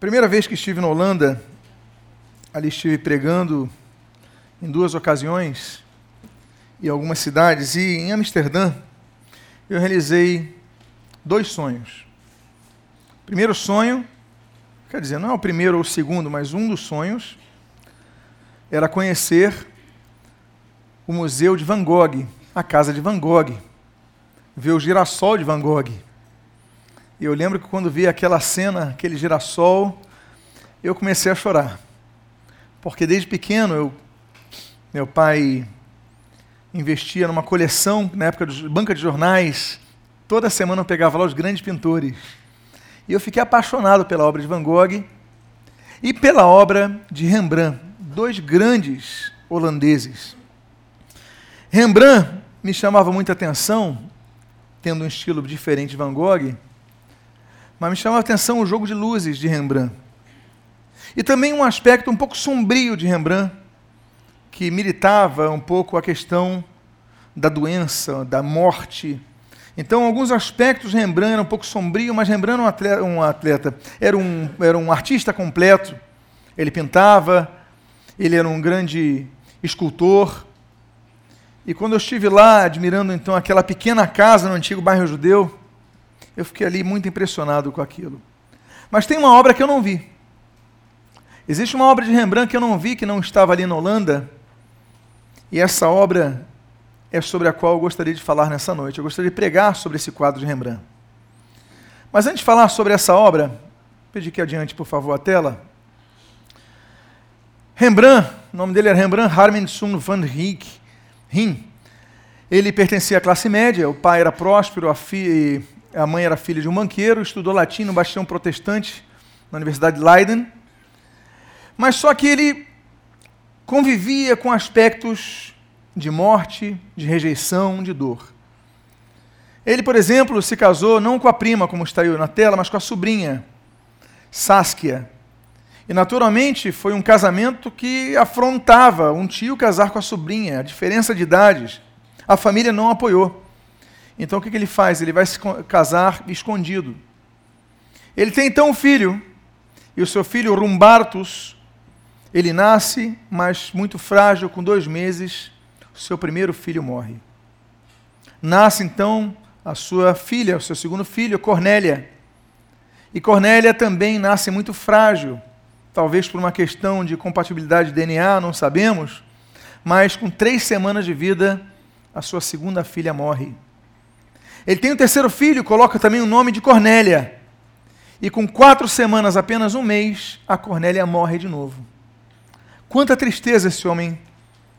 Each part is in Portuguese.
primeira vez que estive na Holanda, ali estive pregando em duas ocasiões, em algumas cidades, e em Amsterdã, eu realizei dois sonhos. Primeiro sonho, quer dizer, não é o primeiro ou o segundo, mas um dos sonhos, era conhecer o Museu de Van Gogh, a casa de Van Gogh, ver o girassol de Van Gogh. E eu lembro que quando vi aquela cena, aquele girassol, eu comecei a chorar. Porque desde pequeno eu, meu pai investia numa coleção, na época de banca de jornais, toda semana eu pegava lá os grandes pintores. E eu fiquei apaixonado pela obra de Van Gogh e pela obra de Rembrandt, dois grandes holandeses. Rembrandt me chamava muita atenção, tendo um estilo diferente de Van Gogh, mas me chamava a atenção o jogo de luzes de Rembrandt. E também um aspecto um pouco sombrio de Rembrandt, que militava um pouco a questão da doença, da morte. Então, alguns aspectos Rembrandt eram um pouco sombrio, mas Rembrandt era um atleta, um atleta, era, um, era um artista completo. Ele pintava, ele era um grande escultor. E quando eu estive lá, admirando então aquela pequena casa no antigo bairro judeu, eu fiquei ali muito impressionado com aquilo. Mas tem uma obra que eu não vi. Existe uma obra de Rembrandt que eu não vi, que não estava ali na Holanda. E essa obra é sobre a qual eu gostaria de falar nessa noite. Eu gostaria de pregar sobre esse quadro de Rembrandt. Mas antes de falar sobre essa obra, pedir que adiante, por favor, a tela. Rembrandt, o nome dele era Rembrandt Harmenson van Rim. Ele pertencia à classe média, o pai era próspero, a, fi, a mãe era filha de um banqueiro, estudou latim no bastião protestante na Universidade de Leiden. Mas só que ele convivia com aspectos de morte, de rejeição, de dor. Ele, por exemplo, se casou não com a prima, como está aí na tela, mas com a sobrinha, Saskia. E, naturalmente, foi um casamento que afrontava um tio casar com a sobrinha, a diferença de idades. A família não apoiou. Então o que, que ele faz? Ele vai se casar escondido. Ele tem então um filho, e o seu filho Rumbartus, ele nasce, mas muito frágil, com dois meses, o seu primeiro filho morre. Nasce então a sua filha, o seu segundo filho, Cornélia. E Cornélia também nasce muito frágil, talvez por uma questão de compatibilidade de DNA, não sabemos, mas com três semanas de vida, a sua segunda filha morre. Ele tem um terceiro filho, coloca também o nome de Cornélia. E com quatro semanas, apenas um mês, a Cornélia morre de novo. Quanta tristeza esse homem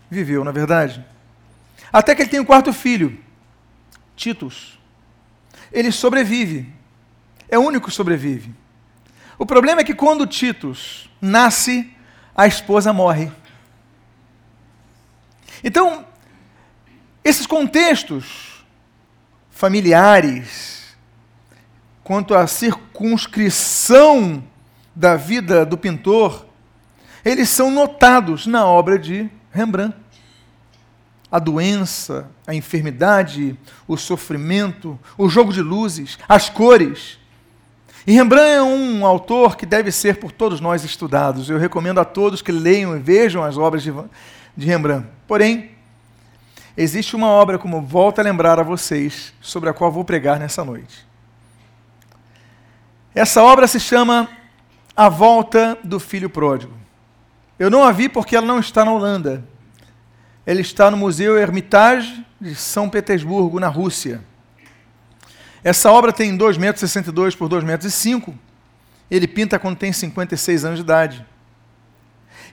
viveu, na é verdade. Até que ele tem um quarto filho, Titus. Ele sobrevive. É o único que sobrevive. O problema é que quando Titus nasce, a esposa morre. Então, esses contextos familiares, quanto à circunscrição da vida do pintor, eles são notados na obra de Rembrandt. A doença, a enfermidade, o sofrimento, o jogo de luzes, as cores. E Rembrandt é um autor que deve ser por todos nós estudados. Eu recomendo a todos que leiam e vejam as obras de, de Rembrandt. Porém, existe uma obra, como volto a lembrar a vocês, sobre a qual vou pregar nessa noite. Essa obra se chama A Volta do Filho Pródigo. Eu não a vi porque ela não está na Holanda. Ela está no Museu Hermitage de São Petersburgo, na Rússia. Essa obra tem 2,62 metros por 2,05 metros. Ele pinta quando tem 56 anos de idade.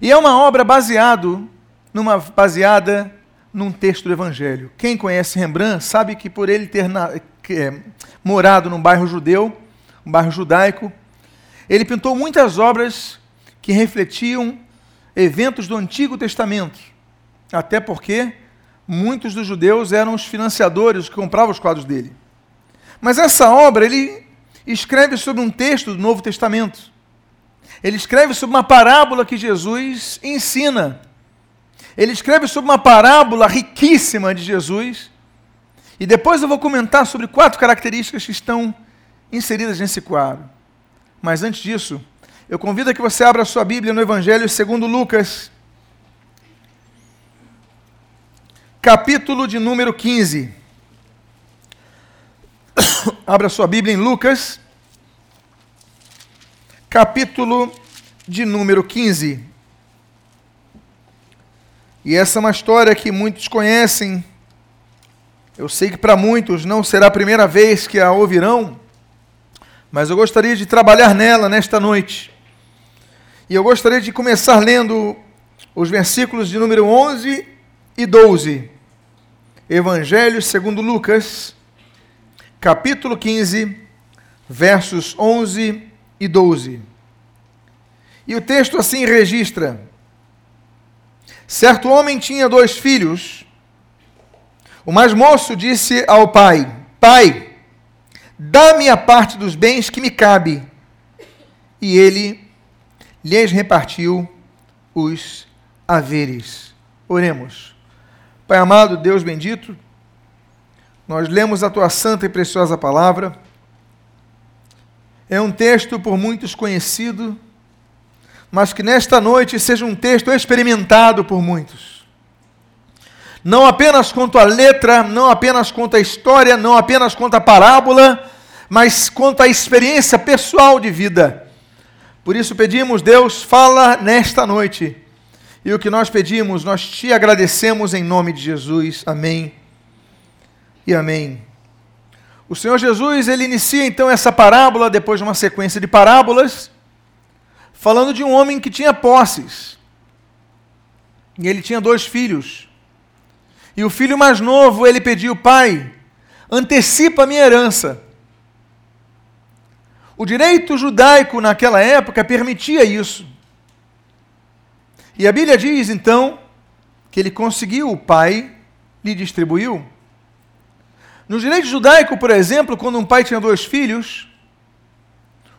E é uma obra baseado numa, baseada num texto do Evangelho. Quem conhece Rembrandt sabe que por ele ter na, que, é, morado num bairro judeu, um bairro judaico, ele pintou muitas obras que refletiam eventos do Antigo Testamento. Até porque muitos dos judeus eram os financiadores que compravam os quadros dele. Mas essa obra ele escreve sobre um texto do Novo Testamento. Ele escreve sobre uma parábola que Jesus ensina ele escreve sobre uma parábola riquíssima de Jesus. E depois eu vou comentar sobre quatro características que estão inseridas nesse quadro. Mas antes disso, Eu convido a que você abra sua Bíblia no Evangelho segundo Lucas, capítulo de número 15. abra sua Bíblia em Lucas, capítulo de número 15. E essa é uma história que muitos conhecem. Eu sei que para muitos não será a primeira vez que a ouvirão, mas eu gostaria de trabalhar nela nesta noite. E eu gostaria de começar lendo os versículos de número 11 e 12. Evangelho segundo Lucas, capítulo 15, versos 11 e 12. E o texto assim registra: Certo homem tinha dois filhos. O mais moço disse ao pai: Pai, dá-me a parte dos bens que me cabe. E ele lhes repartiu os haveres. Oremos. Pai amado, Deus bendito, nós lemos a tua santa e preciosa palavra. É um texto por muitos conhecido, mas que nesta noite seja um texto experimentado por muitos. Não apenas quanto a letra, não apenas quanto a história, não apenas quanto a parábola, mas quanto a experiência pessoal de vida por isso pedimos, Deus, fala nesta noite. E o que nós pedimos, nós te agradecemos em nome de Jesus. Amém. E amém. O Senhor Jesus, ele inicia então essa parábola depois de uma sequência de parábolas, falando de um homem que tinha posses. E ele tinha dois filhos. E o filho mais novo, ele pediu: "Pai, antecipa a minha herança". O direito judaico naquela época permitia isso. E a Bíblia diz então que ele conseguiu, o pai lhe distribuiu. No direito judaico, por exemplo, quando um pai tinha dois filhos,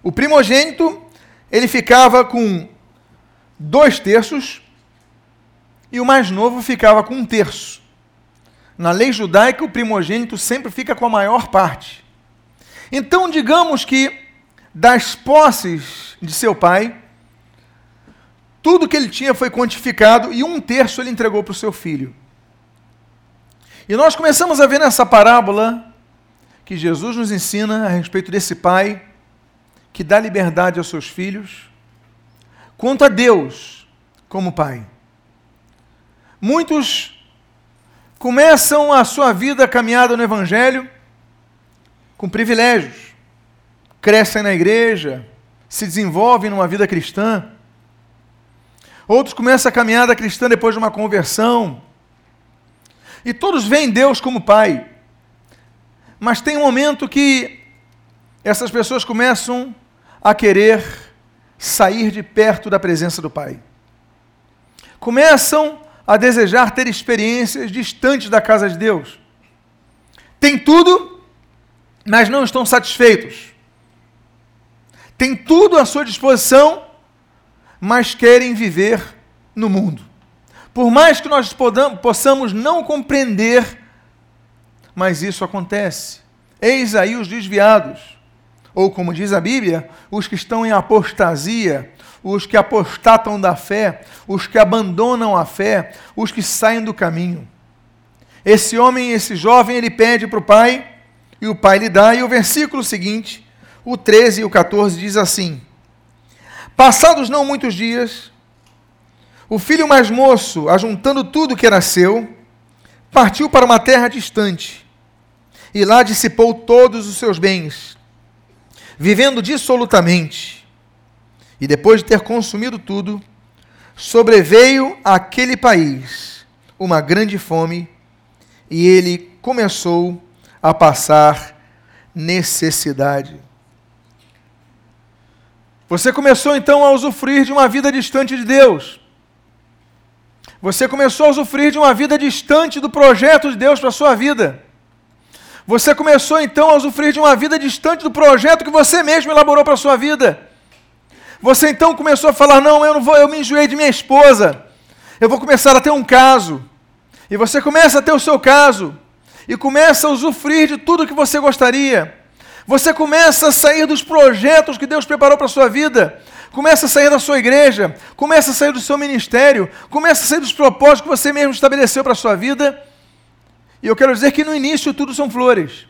o primogênito ele ficava com dois terços e o mais novo ficava com um terço. Na lei judaica, o primogênito sempre fica com a maior parte. Então, digamos que das posses de seu pai, tudo que ele tinha foi quantificado e um terço ele entregou para o seu filho. E nós começamos a ver nessa parábola que Jesus nos ensina a respeito desse pai que dá liberdade aos seus filhos, quanto a Deus como pai. Muitos começam a sua vida caminhada no Evangelho com privilégios crescem na igreja, se desenvolvem numa vida cristã. Outros começam a caminhada cristã depois de uma conversão. E todos veem Deus como Pai. Mas tem um momento que essas pessoas começam a querer sair de perto da presença do Pai. Começam a desejar ter experiências distantes da casa de Deus. Tem tudo, mas não estão satisfeitos têm tudo à sua disposição, mas querem viver no mundo. Por mais que nós possamos não compreender, mas isso acontece. Eis aí os desviados, ou como diz a Bíblia, os que estão em apostasia, os que apostatam da fé, os que abandonam a fé, os que saem do caminho. Esse homem, esse jovem, ele pede para o pai, e o pai lhe dá, e o versículo seguinte o 13 e o 14 diz assim: Passados não muitos dias, o filho mais moço, ajuntando tudo que era seu, partiu para uma terra distante e lá dissipou todos os seus bens, vivendo dissolutamente. E depois de ter consumido tudo, sobreveio àquele país uma grande fome e ele começou a passar necessidade. Você começou então a usufruir de uma vida distante de Deus. Você começou a usufruir de uma vida distante do projeto de Deus para a sua vida. Você começou então a usufruir de uma vida distante do projeto que você mesmo elaborou para a sua vida. Você então começou a falar: "Não, eu não vou, eu me enjoei de minha esposa. Eu vou começar a ter um caso". E você começa a ter o seu caso e começa a usufruir de tudo que você gostaria. Você começa a sair dos projetos que Deus preparou para a sua vida. Começa a sair da sua igreja, começa a sair do seu ministério, começa a sair dos propósitos que você mesmo estabeleceu para a sua vida. E eu quero dizer que no início tudo são flores.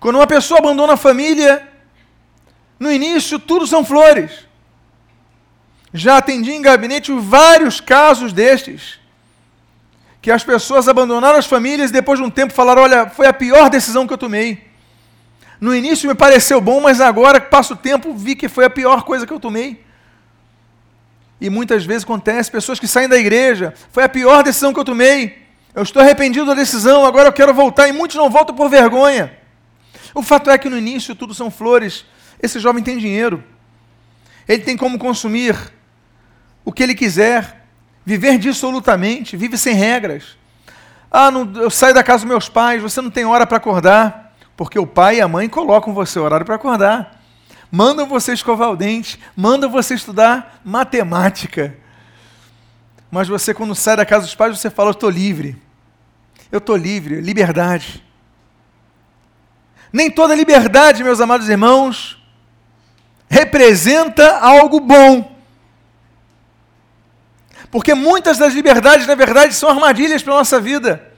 Quando uma pessoa abandona a família, no início tudo são flores. Já atendi em gabinete vários casos destes que as pessoas abandonaram as famílias e depois de um tempo falaram: Olha, foi a pior decisão que eu tomei. No início me pareceu bom, mas agora que passa o tempo vi que foi a pior coisa que eu tomei. E muitas vezes acontece, pessoas que saem da igreja, foi a pior decisão que eu tomei. Eu estou arrependido da decisão, agora eu quero voltar, e muitos não voltam por vergonha. O fato é que no início tudo são flores. Esse jovem tem dinheiro. Ele tem como consumir o que ele quiser, Viver dissolutamente, vive sem regras. Ah, não, eu saio da casa dos meus pais, você não tem hora para acordar, porque o pai e a mãe colocam você horário para acordar. Mandam você escovar o dente, mandam você estudar matemática. Mas você, quando sai da casa dos pais, você fala: Eu estou livre. Eu estou livre, liberdade. Nem toda liberdade, meus amados irmãos, representa algo bom. Porque muitas das liberdades, na verdade, são armadilhas para a nossa vida.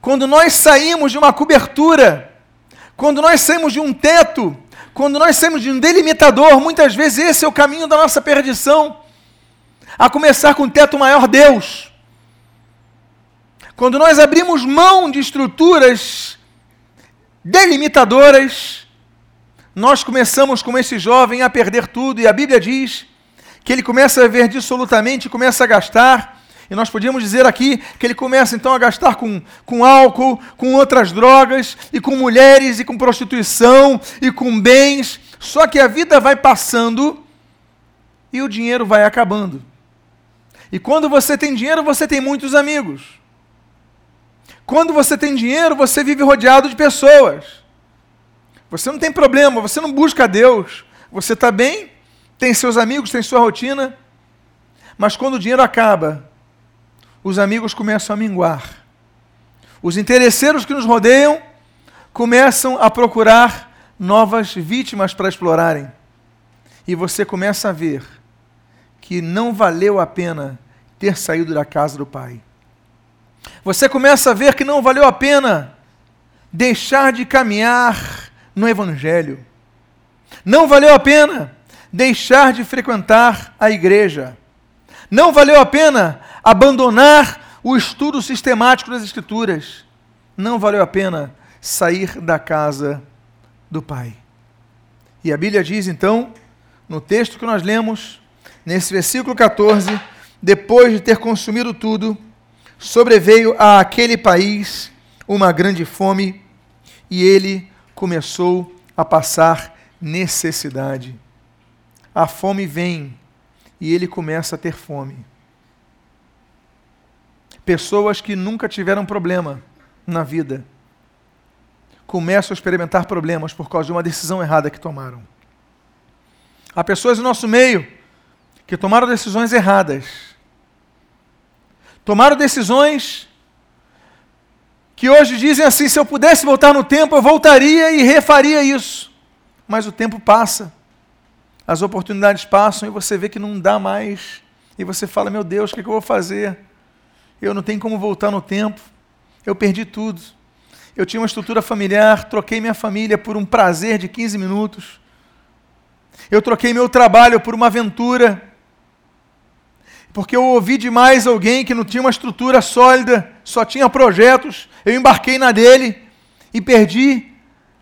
Quando nós saímos de uma cobertura, quando nós saímos de um teto, quando nós saímos de um delimitador, muitas vezes esse é o caminho da nossa perdição. A começar com o teto maior Deus. Quando nós abrimos mão de estruturas delimitadoras, nós começamos, como esse jovem, a perder tudo, e a Bíblia diz que ele começa a ver dissolutamente, começa a gastar. E nós podíamos dizer aqui que ele começa então a gastar com, com álcool, com outras drogas, e com mulheres, e com prostituição, e com bens. Só que a vida vai passando e o dinheiro vai acabando. E quando você tem dinheiro, você tem muitos amigos. Quando você tem dinheiro, você vive rodeado de pessoas. Você não tem problema, você não busca Deus. Você está bem, tem seus amigos, tem sua rotina, mas quando o dinheiro acaba, os amigos começam a minguar. Os interesseiros que nos rodeiam começam a procurar novas vítimas para explorarem. E você começa a ver que não valeu a pena ter saído da casa do pai. Você começa a ver que não valeu a pena deixar de caminhar no evangelho. Não valeu a pena deixar de frequentar a igreja. Não valeu a pena abandonar o estudo sistemático das Escrituras. Não valeu a pena sair da casa do Pai. E a Bíblia diz então, no texto que nós lemos, nesse versículo 14, depois de ter consumido tudo, sobreveio aquele país uma grande fome e ele começou a passar necessidade a fome vem e ele começa a ter fome. Pessoas que nunca tiveram problema na vida começam a experimentar problemas por causa de uma decisão errada que tomaram. Há pessoas no nosso meio que tomaram decisões erradas. Tomaram decisões que hoje dizem assim: se eu pudesse voltar no tempo, eu voltaria e refaria isso. Mas o tempo passa as oportunidades passam e você vê que não dá mais. E você fala: Meu Deus, o que, é que eu vou fazer? Eu não tenho como voltar no tempo. Eu perdi tudo. Eu tinha uma estrutura familiar, troquei minha família por um prazer de 15 minutos. Eu troquei meu trabalho por uma aventura. Porque eu ouvi demais alguém que não tinha uma estrutura sólida, só tinha projetos. Eu embarquei na dele e perdi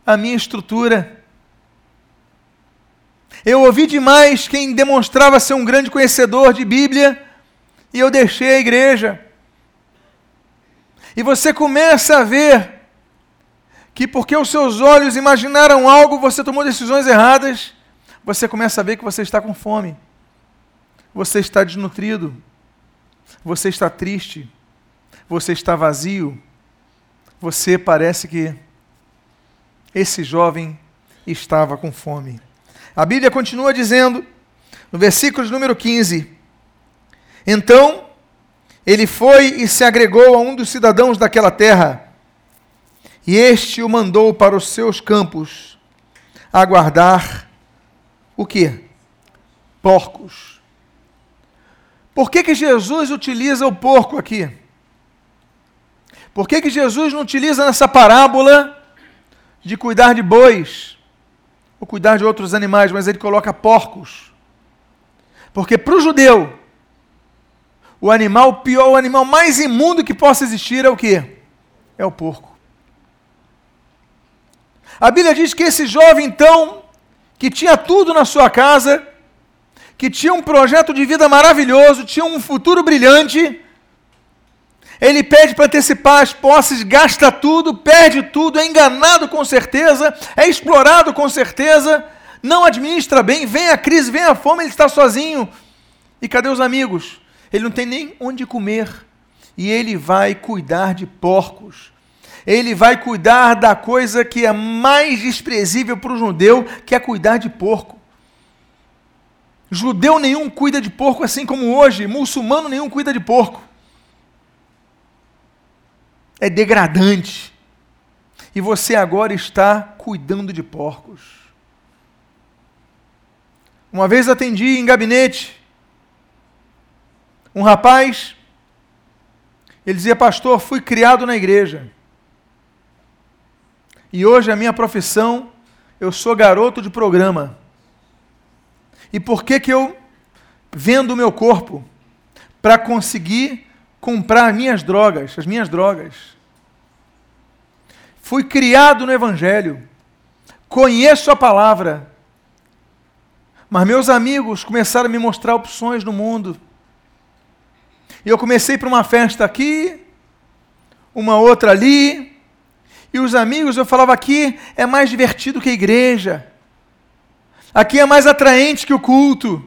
a minha estrutura. Eu ouvi demais quem demonstrava ser um grande conhecedor de Bíblia e eu deixei a igreja. E você começa a ver que porque os seus olhos imaginaram algo, você tomou decisões erradas, você começa a ver que você está com fome. Você está desnutrido. Você está triste. Você está vazio. Você parece que esse jovem estava com fome. A Bíblia continua dizendo, no versículo número 15: Então ele foi e se agregou a um dos cidadãos daquela terra, E este o mandou para os seus campos a guardar o quê? Porcos. Por que, que Jesus utiliza o porco aqui? Por que, que Jesus não utiliza nessa parábola de cuidar de bois ou cuidar de outros animais, mas ele coloca porcos? Porque para o judeu, o animal pior, o animal mais imundo que possa existir é o que? É o porco. A Bíblia diz que esse jovem, então, que tinha tudo na sua casa, que tinha um projeto de vida maravilhoso, tinha um futuro brilhante, ele pede para antecipar as posses, gasta tudo, perde tudo, é enganado com certeza, é explorado com certeza, não administra bem, vem a crise, vem a fome, ele está sozinho. E cadê os amigos? Ele não tem nem onde comer. E ele vai cuidar de porcos. Ele vai cuidar da coisa que é mais desprezível para o judeu, que é cuidar de porco. Judeu nenhum cuida de porco assim como hoje, muçulmano nenhum cuida de porco. É degradante. E você agora está cuidando de porcos. Uma vez atendi em gabinete um rapaz, ele dizia, pastor, fui criado na igreja. E hoje a minha profissão, eu sou garoto de programa. E por que que eu vendo o meu corpo? Para conseguir comprar minhas drogas, as minhas drogas. Fui criado no Evangelho, conheço a palavra, mas meus amigos começaram a me mostrar opções no mundo. E eu comecei para uma festa aqui, uma outra ali, e os amigos, eu falava aqui é mais divertido que a igreja. Aqui é mais atraente que o culto.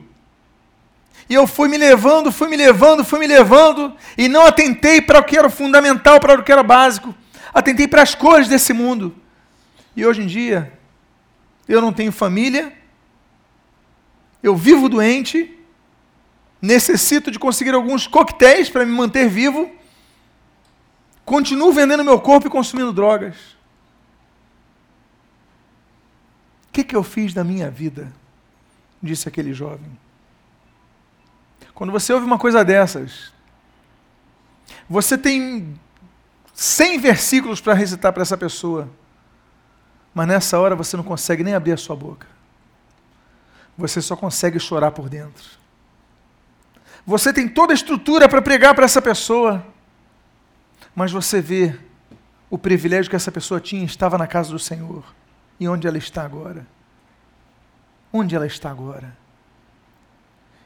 E eu fui me levando, fui me levando, fui me levando, e não atentei para o que era fundamental, para o que era básico. Atentei para as cores desse mundo. E hoje em dia, eu não tenho família, eu vivo doente, necessito de conseguir alguns coquetéis para me manter vivo, continuo vendendo meu corpo e consumindo drogas. O que, que eu fiz da minha vida? Disse aquele jovem. Quando você ouve uma coisa dessas, você tem 100 versículos para recitar para essa pessoa, mas nessa hora você não consegue nem abrir a sua boca. Você só consegue chorar por dentro. Você tem toda a estrutura para pregar para essa pessoa, mas você vê o privilégio que essa pessoa tinha, estava na casa do Senhor. E onde ela está agora? Onde ela está agora?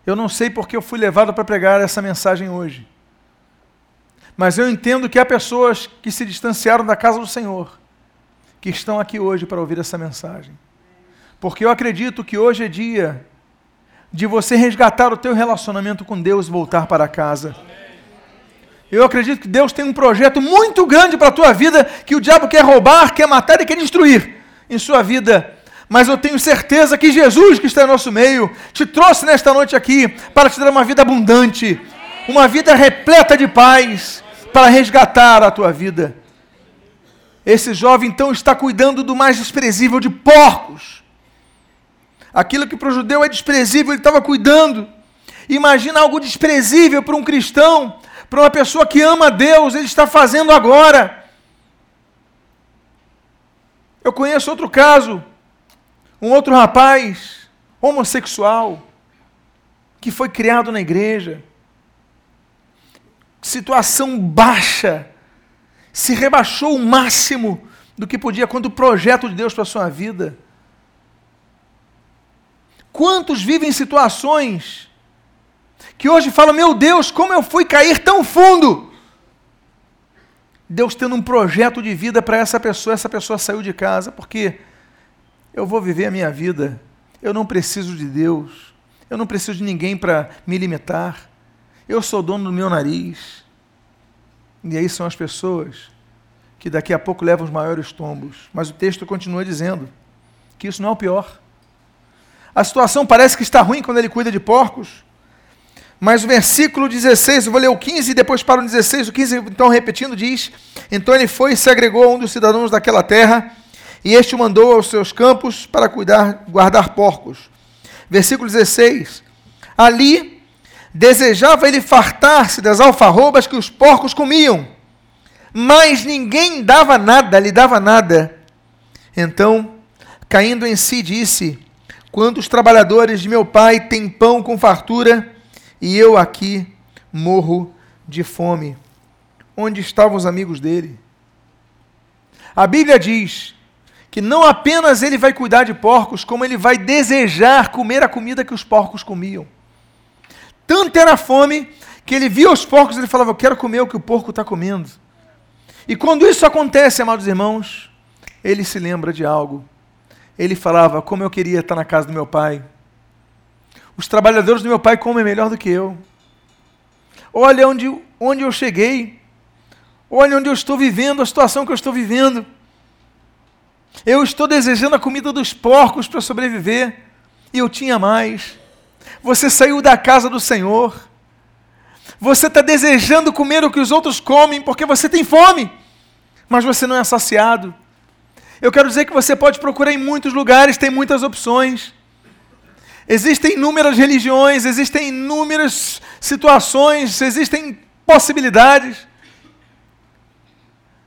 Eu não sei porque eu fui levado para pregar essa mensagem hoje. Mas eu entendo que há pessoas que se distanciaram da casa do Senhor, que estão aqui hoje para ouvir essa mensagem. Porque eu acredito que hoje é dia de você resgatar o teu relacionamento com Deus e voltar para casa. Eu acredito que Deus tem um projeto muito grande para a tua vida que o diabo quer roubar, quer matar e quer destruir em sua vida. Mas eu tenho certeza que Jesus, que está em nosso meio, te trouxe nesta noite aqui para te dar uma vida abundante, uma vida repleta de paz, para resgatar a tua vida. Esse jovem então está cuidando do mais desprezível de porcos Aquilo que para o judeu é desprezível, ele estava cuidando. Imagina algo desprezível para um cristão, para uma pessoa que ama Deus, ele está fazendo agora. Eu conheço outro caso, um outro rapaz, homossexual, que foi criado na igreja, situação baixa, se rebaixou o máximo do que podia quando o projeto de Deus para a sua vida. Quantos vivem situações que hoje falam: Meu Deus, como eu fui cair tão fundo? Deus tendo um projeto de vida para essa pessoa, essa pessoa saiu de casa, porque eu vou viver a minha vida, eu não preciso de Deus, eu não preciso de ninguém para me limitar, eu sou dono do meu nariz. E aí são as pessoas que daqui a pouco levam os maiores tombos. Mas o texto continua dizendo que isso não é o pior. A situação parece que está ruim quando ele cuida de porcos. Mas o versículo 16, eu vou ler o 15 e depois para o 16. O 15, então, repetindo, diz: Então ele foi e se agregou a um dos cidadãos daquela terra, e este o mandou aos seus campos para cuidar, guardar porcos. Versículo 16: Ali desejava ele fartar-se das alfarrobas que os porcos comiam, mas ninguém dava nada, lhe dava nada. Então, caindo em si, disse: Quantos trabalhadores de meu pai têm pão com fartura? E eu aqui morro de fome. Onde estavam os amigos dele? A Bíblia diz que não apenas ele vai cuidar de porcos, como ele vai desejar comer a comida que os porcos comiam. Tanto era a fome que ele via os porcos e ele falava: Eu quero comer o que o porco está comendo. E quando isso acontece, amados irmãos, ele se lembra de algo. Ele falava: Como eu queria estar na casa do meu pai os trabalhadores do meu pai comem melhor do que eu. Olha onde, onde eu cheguei. Olha onde eu estou vivendo, a situação que eu estou vivendo. Eu estou desejando a comida dos porcos para sobreviver. E eu tinha mais. Você saiu da casa do Senhor. Você está desejando comer o que os outros comem porque você tem fome, mas você não é saciado. Eu quero dizer que você pode procurar em muitos lugares, tem muitas opções. Existem inúmeras religiões, existem inúmeras situações, existem possibilidades.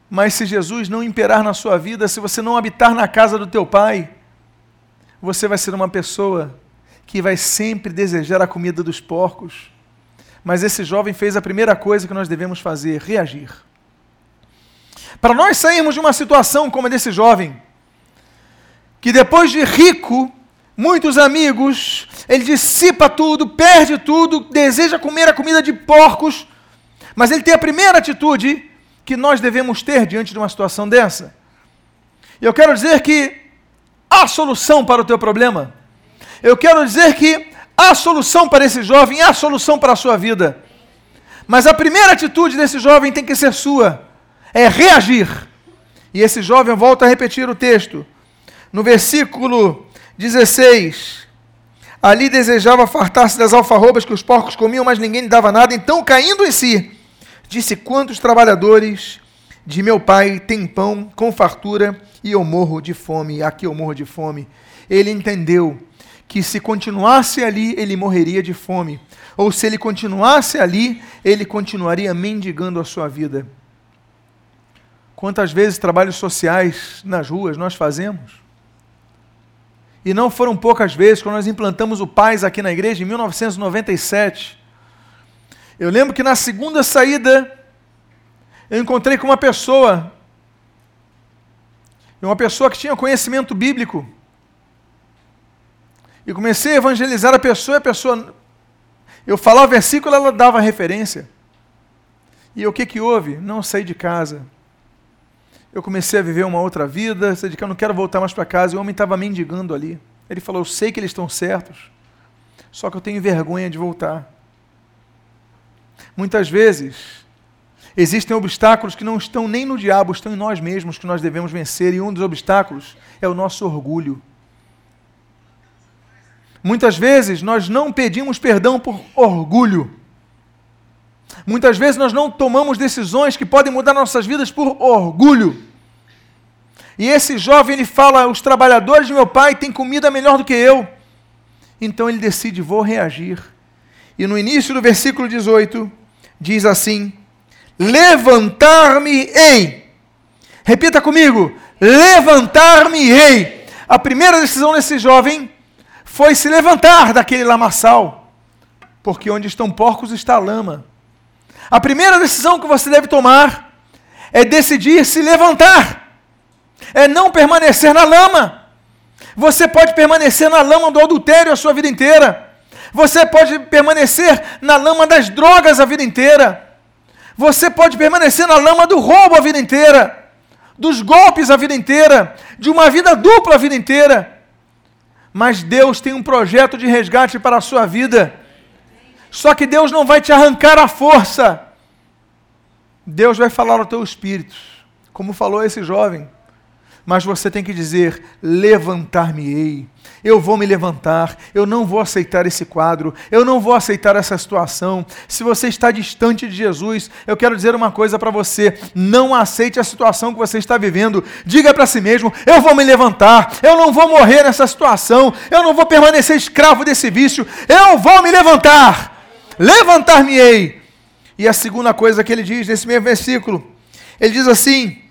Mas se Jesus não imperar na sua vida, se você não habitar na casa do teu pai, você vai ser uma pessoa que vai sempre desejar a comida dos porcos. Mas esse jovem fez a primeira coisa que nós devemos fazer: reagir. Para nós sairmos de uma situação como a desse jovem, que depois de rico, muitos amigos, ele dissipa tudo, perde tudo, deseja comer a comida de porcos, mas ele tem a primeira atitude que nós devemos ter diante de uma situação dessa. E eu quero dizer que há solução para o teu problema. Eu quero dizer que há solução para esse jovem, há solução para a sua vida. Mas a primeira atitude desse jovem tem que ser sua, é reagir. E esse jovem, volta a repetir o texto, no versículo 16. Ali desejava fartar-se das alfarrobas que os porcos comiam, mas ninguém lhe dava nada. Então, caindo em si, disse: Quantos trabalhadores de meu pai têm pão com fartura e eu morro de fome? Aqui eu morro de fome. Ele entendeu que se continuasse ali, ele morreria de fome. Ou se ele continuasse ali, ele continuaria mendigando a sua vida. Quantas vezes trabalhos sociais nas ruas nós fazemos? E não foram poucas vezes, quando nós implantamos o Paz aqui na igreja, em 1997. Eu lembro que na segunda saída, eu encontrei com uma pessoa, uma pessoa que tinha conhecimento bíblico. E comecei a evangelizar a pessoa, e a pessoa. Eu falava o versículo, ela dava referência. E o que, que houve? Não saí de casa eu comecei a viver uma outra vida, de que eu não quero voltar mais para casa, e o homem estava mendigando ali. Ele falou: Eu sei que eles estão certos, só que eu tenho vergonha de voltar. Muitas vezes, existem obstáculos que não estão nem no diabo, estão em nós mesmos que nós devemos vencer, e um dos obstáculos é o nosso orgulho. Muitas vezes nós não pedimos perdão por orgulho. Muitas vezes nós não tomamos decisões que podem mudar nossas vidas por orgulho. E esse jovem ele fala: os trabalhadores de meu pai têm comida melhor do que eu. Então ele decide: vou reagir. E no início do versículo 18, diz assim: Levantar-me-ei. Repita comigo: Levantar-me-ei. A primeira decisão desse jovem foi se levantar daquele lamaçal, porque onde estão porcos está lama. A primeira decisão que você deve tomar é decidir se levantar é não permanecer na lama. Você pode permanecer na lama do adultério a sua vida inteira. Você pode permanecer na lama das drogas a vida inteira. Você pode permanecer na lama do roubo a vida inteira, dos golpes a vida inteira, de uma vida dupla a vida inteira. Mas Deus tem um projeto de resgate para a sua vida. Só que Deus não vai te arrancar a força. Deus vai falar ao teu espírito, como falou esse jovem. mas você tem que dizer: levantar-me-ei. Eu vou me levantar, eu não vou aceitar esse quadro, eu não vou aceitar essa situação. Se você está distante de Jesus, eu quero dizer uma coisa para você: não aceite a situação que você está vivendo. Diga para si mesmo: eu vou me levantar, eu não vou morrer nessa situação, eu não vou permanecer escravo desse vício, eu vou me levantar. Levantar-me-ei. E a segunda coisa que ele diz nesse mesmo versículo, ele diz assim: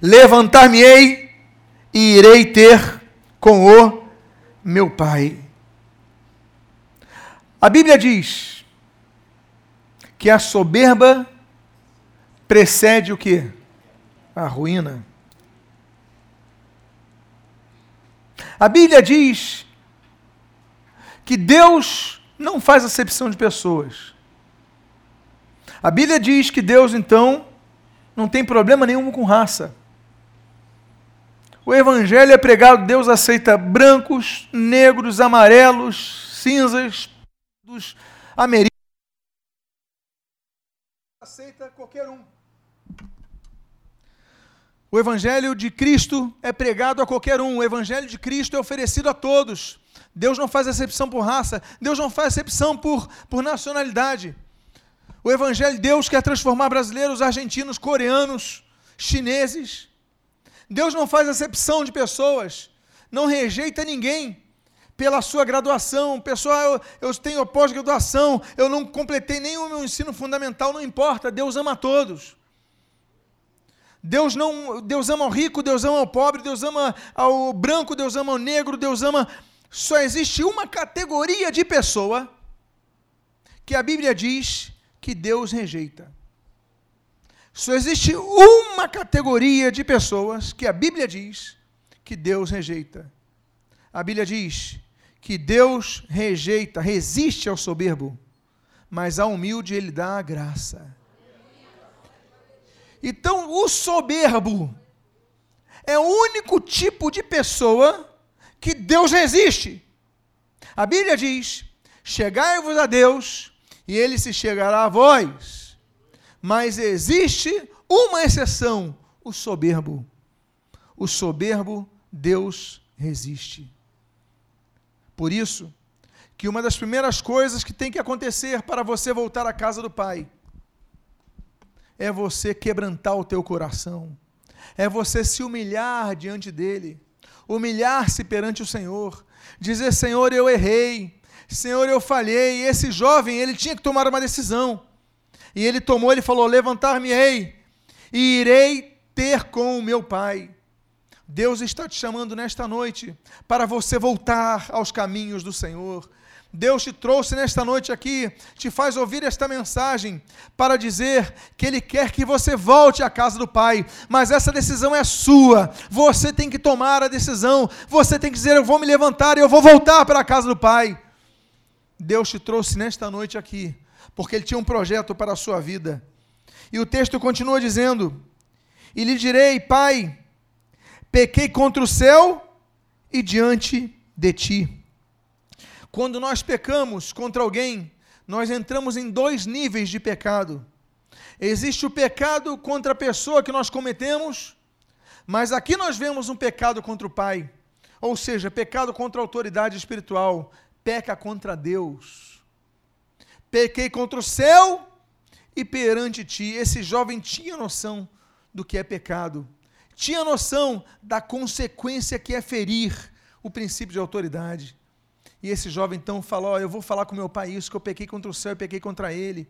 Levantar-me-ei e irei ter com o meu Pai. A Bíblia diz que a soberba precede o que? A ruína. A Bíblia diz que Deus não faz acepção de pessoas. A Bíblia diz que Deus, então, não tem problema nenhum com raça. O evangelho é pregado, Deus aceita brancos, negros, amarelos, cinzas, dos americanos. Aceita qualquer um. O evangelho de Cristo é pregado a qualquer um. O evangelho de Cristo é oferecido a todos. Deus não faz exceção por raça, Deus não faz exceção por, por nacionalidade. O evangelho de Deus quer transformar brasileiros, argentinos, coreanos, chineses, Deus não faz acepção de pessoas, não rejeita ninguém pela sua graduação. Pessoal, eu, eu tenho pós-graduação, eu não completei o meu ensino fundamental, não importa, Deus ama a todos. Deus não, Deus ama o rico, Deus ama o pobre, Deus ama ao branco, Deus ama o negro, Deus ama. Só existe uma categoria de pessoa que a Bíblia diz que Deus rejeita. Só existe uma categoria de pessoas que a Bíblia diz que Deus rejeita. A Bíblia diz que Deus rejeita, resiste ao soberbo, mas ao humilde ele dá a graça. Então, o soberbo é o único tipo de pessoa que Deus resiste. A Bíblia diz: Chegai-vos a Deus, e ele se chegará a vós. Mas existe uma exceção: o soberbo. O soberbo, Deus resiste. Por isso, que uma das primeiras coisas que tem que acontecer para você voltar à casa do Pai é você quebrantar o teu coração, é você se humilhar diante dele, humilhar-se perante o Senhor, dizer: Senhor, eu errei, Senhor, eu falhei. E esse jovem, ele tinha que tomar uma decisão. E ele tomou, ele falou: Levantar-me-ei e irei ter com o meu pai. Deus está te chamando nesta noite para você voltar aos caminhos do Senhor. Deus te trouxe nesta noite aqui, te faz ouvir esta mensagem para dizer que Ele quer que você volte à casa do Pai, mas essa decisão é sua, você tem que tomar a decisão, você tem que dizer: Eu vou me levantar e eu vou voltar para a casa do Pai. Deus te trouxe nesta noite aqui porque ele tinha um projeto para a sua vida. E o texto continua dizendo: E lhe direi, Pai, pequei contra o céu e diante de ti. Quando nós pecamos contra alguém, nós entramos em dois níveis de pecado. Existe o pecado contra a pessoa que nós cometemos, mas aqui nós vemos um pecado contra o Pai, ou seja, pecado contra a autoridade espiritual, peca contra Deus pequei contra o céu e perante ti. Esse jovem tinha noção do que é pecado, tinha noção da consequência que é ferir o princípio de autoridade. E esse jovem então falou: oh, Eu vou falar com meu pai isso, que eu pequei contra o céu e pequei contra ele.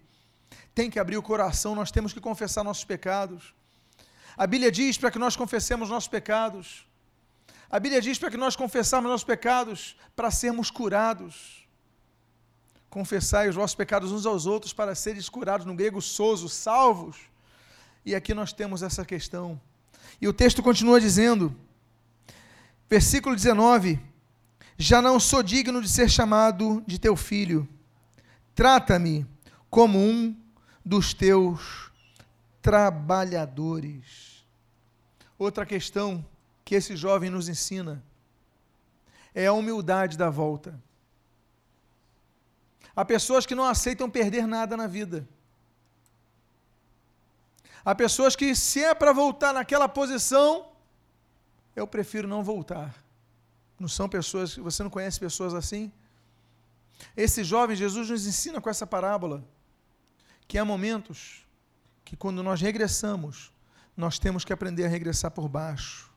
Tem que abrir o coração, nós temos que confessar nossos pecados. A Bíblia diz para que nós confessemos nossos pecados. A Bíblia diz para que nós confessarmos nossos pecados para sermos curados confessai os vossos pecados uns aos outros para seres curados, no grego soso, salvos. E aqui nós temos essa questão. E o texto continua dizendo, versículo 19: Já não sou digno de ser chamado de teu filho, trata-me como um dos teus trabalhadores. Outra questão que esse jovem nos ensina é a humildade da volta. Há pessoas que não aceitam perder nada na vida. Há pessoas que, se é para voltar naquela posição, eu prefiro não voltar. Não são pessoas, você não conhece pessoas assim? Esse jovem, Jesus nos ensina com essa parábola que há momentos que quando nós regressamos, nós temos que aprender a regressar por baixo,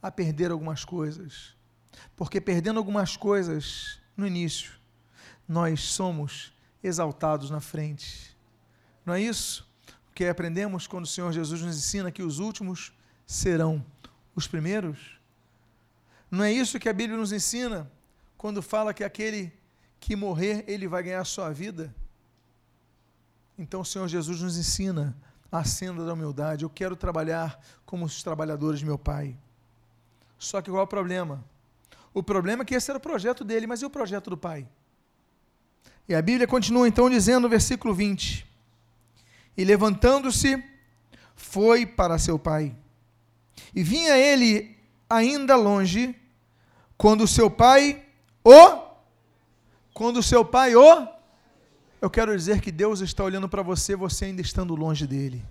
a perder algumas coisas. Porque perdendo algumas coisas no início, nós somos exaltados na frente. Não é isso? O que aprendemos quando o Senhor Jesus nos ensina que os últimos serão os primeiros? Não é isso que a Bíblia nos ensina quando fala que aquele que morrer, ele vai ganhar a sua vida? Então o Senhor Jesus nos ensina a senda da humildade. Eu quero trabalhar como os trabalhadores de meu Pai. Só que qual é o problema? O problema é que esse era o projeto dele, mas e o projeto do Pai? E a Bíblia continua então dizendo no versículo 20: E levantando-se, foi para seu pai. E vinha ele ainda longe, quando seu pai o. Quando seu pai o. Eu quero dizer que Deus está olhando para você, você ainda estando longe dele.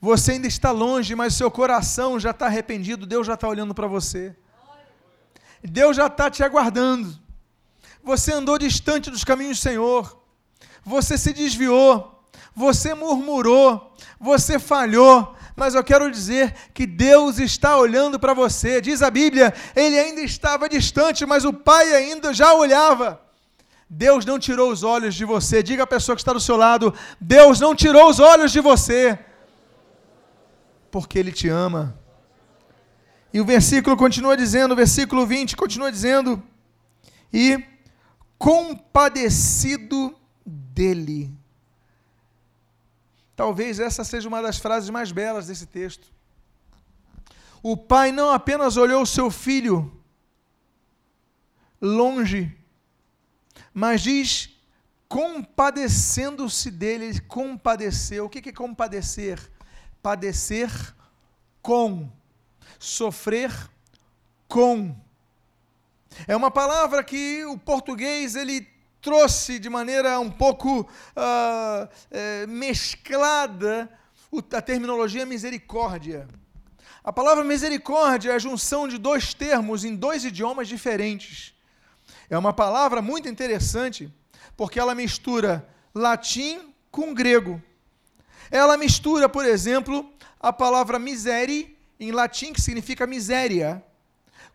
Você ainda está longe, mas seu coração já está arrependido, Deus já está olhando para você. Deus já está te aguardando. Você andou distante dos caminhos do Senhor. Você se desviou. Você murmurou. Você falhou. Mas eu quero dizer que Deus está olhando para você. Diz a Bíblia, ele ainda estava distante, mas o Pai ainda já olhava. Deus não tirou os olhos de você. Diga à pessoa que está do seu lado: Deus não tirou os olhos de você, porque Ele te ama. E o versículo continua dizendo, o versículo 20 continua dizendo: E compadecido dele. Talvez essa seja uma das frases mais belas desse texto. O pai não apenas olhou o seu filho longe, mas diz compadecendo-se dele, ele compadeceu. O que é compadecer? Padecer com, sofrer com. É uma palavra que o português ele trouxe de maneira um pouco uh, é, mesclada a terminologia misericórdia. A palavra misericórdia é a junção de dois termos em dois idiomas diferentes. É uma palavra muito interessante, porque ela mistura latim com grego. Ela mistura, por exemplo, a palavra misere, em latim, que significa miséria,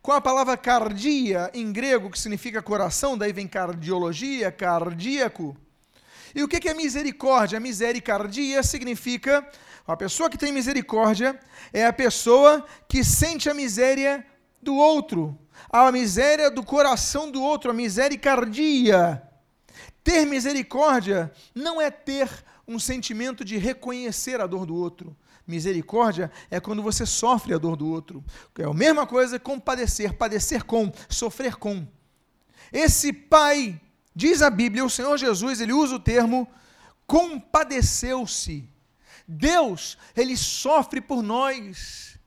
com a palavra cardia, em grego, que significa coração, daí vem cardiologia, cardíaco. E o que é misericórdia? Misericardia significa, a pessoa que tem misericórdia é a pessoa que sente a miséria do outro, a miséria do coração do outro, a misericardia. Ter misericórdia não é ter um sentimento de reconhecer a dor do outro, Misericórdia é quando você sofre a dor do outro. É a mesma coisa compadecer, padecer com, sofrer com. Esse pai, diz a Bíblia, o Senhor Jesus, ele usa o termo compadeceu-se. Deus, ele sofre por nós.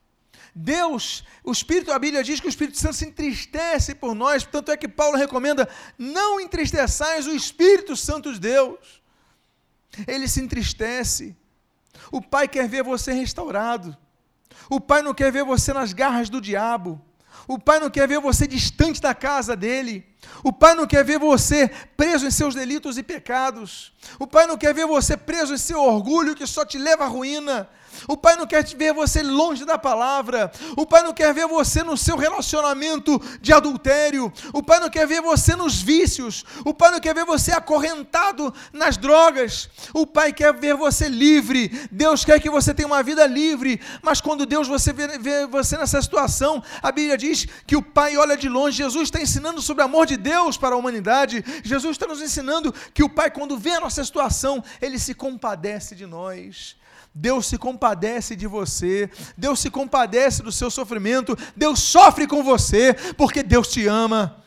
Deus, o Espírito, a Bíblia diz que o Espírito Santo se entristece por nós, tanto é que Paulo recomenda: não entristeçais o Espírito Santo de Deus. Ele se entristece. O Pai quer ver você restaurado. O Pai não quer ver você nas garras do diabo. O Pai não quer ver você distante da casa dele. O Pai não quer ver você preso em seus delitos e pecados. O Pai não quer ver você preso em seu orgulho que só te leva à ruína. O Pai não quer ver você longe da palavra. O Pai não quer ver você no seu relacionamento de adultério. O Pai não quer ver você nos vícios. O Pai não quer ver você acorrentado nas drogas. O Pai quer ver você livre. Deus quer que você tenha uma vida livre. Mas quando Deus você vê, vê você nessa situação, a Bíblia diz que o Pai olha de longe. Jesus está ensinando sobre o amor de Deus para a humanidade. Jesus está nos ensinando que o Pai, quando vê a nossa situação, ele se compadece de nós. Deus se compadece de você, Deus se compadece do seu sofrimento, Deus sofre com você, porque Deus te ama.